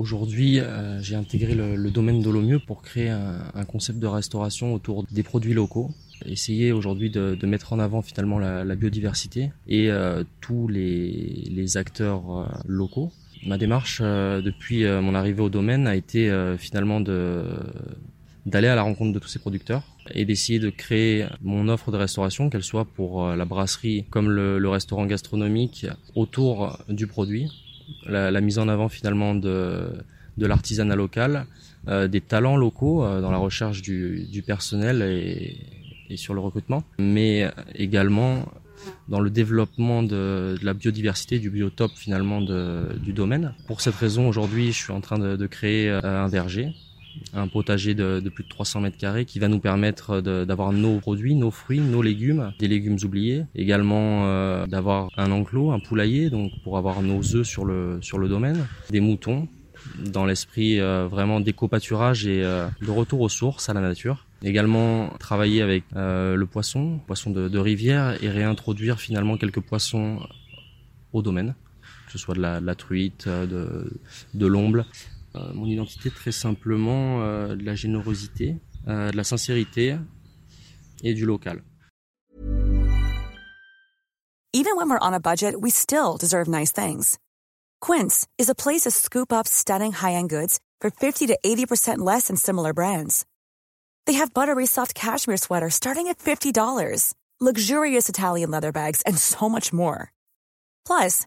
Aujourd'hui, euh, j'ai intégré le, domaine de pour créer un, concept de restauration autour des produits locaux essayer aujourd'hui de, mettre en avant finalement la, biodiversité et euh, tous les, acteurs euh, locaux. Ma démarche depuis mon arrivée au domaine a été finalement d'aller à la rencontre de tous ces producteurs et d'essayer de créer mon offre de restauration, qu'elle soit pour la brasserie comme le, restaurant gastronomique, autour du produit, la, la mise en avant finalement de, de l'artisanat local, euh, des talents locaux euh, dans la recherche du, du personnel et, et sur le recrutement, mais également dans le développement de, de la biodiversité, du biotope finalement de, du domaine. Pour cette raison, aujourd'hui, je suis en train de, de créer euh, un verger un potager de, de, plus de 300 mètres carrés qui va nous permettre d'avoir nos produits, nos fruits, nos légumes, des légumes oubliés, également euh, d'avoir un enclos, un poulailler, donc pour avoir nos œufs sur le sur le domaine, des moutons, dans l'esprit euh, vraiment d'éco-pâturage et euh, de retour aux sources, à la nature. Également travailler avec euh, le poisson, poisson de, de, rivière, et réintroduire finalement quelques poissons au domaine, que ce soit de la, de la truite, de, de l'omble. Euh, mon identité, très simplement, euh, de la générosité, euh, de la sincérité et du local. Even when we're on a budget, we still deserve nice things. Quince is a place to scoop up stunning high-end goods for 50 to 80% less than similar brands. They have buttery soft cashmere sweaters starting at $50, luxurious Italian leather bags, and so much more. Plus,